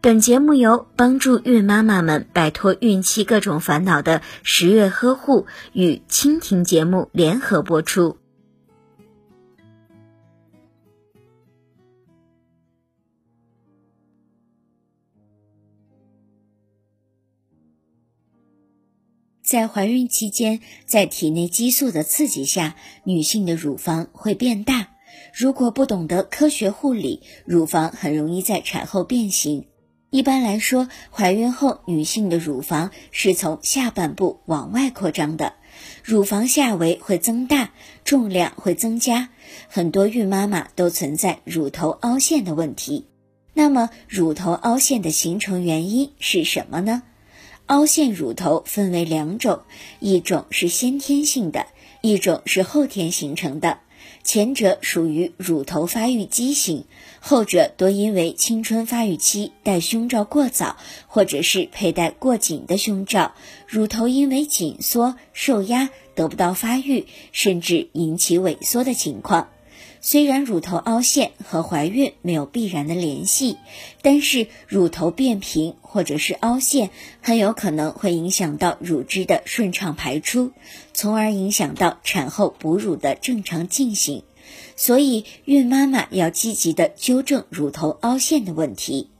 本节目由帮助孕妈妈们摆脱孕期各种烦恼的十月呵护与蜻蜓节目联合播出。在怀孕期间，在体内激素的刺激下，女性的乳房会变大。如果不懂得科学护理，乳房很容易在产后变形。一般来说，怀孕后女性的乳房是从下半部往外扩张的，乳房下围会增大，重量会增加。很多孕妈妈都存在乳头凹陷的问题。那么，乳头凹陷的形成原因是什么呢？凹陷乳头分为两种，一种是先天性的，一种是后天形成的。前者属于乳头发育畸形，后者多因为青春发育期戴胸罩过早，或者是佩戴过紧的胸罩，乳头因为紧缩受压得不到发育，甚至引起萎缩的情况。虽然乳头凹陷和怀孕没有必然的联系，但是乳头变平或者是凹陷，很有可能会影响到乳汁的顺畅排出，从而影响到产后哺乳的正常进行。所以，孕妈妈要积极的纠正乳头凹陷的问题。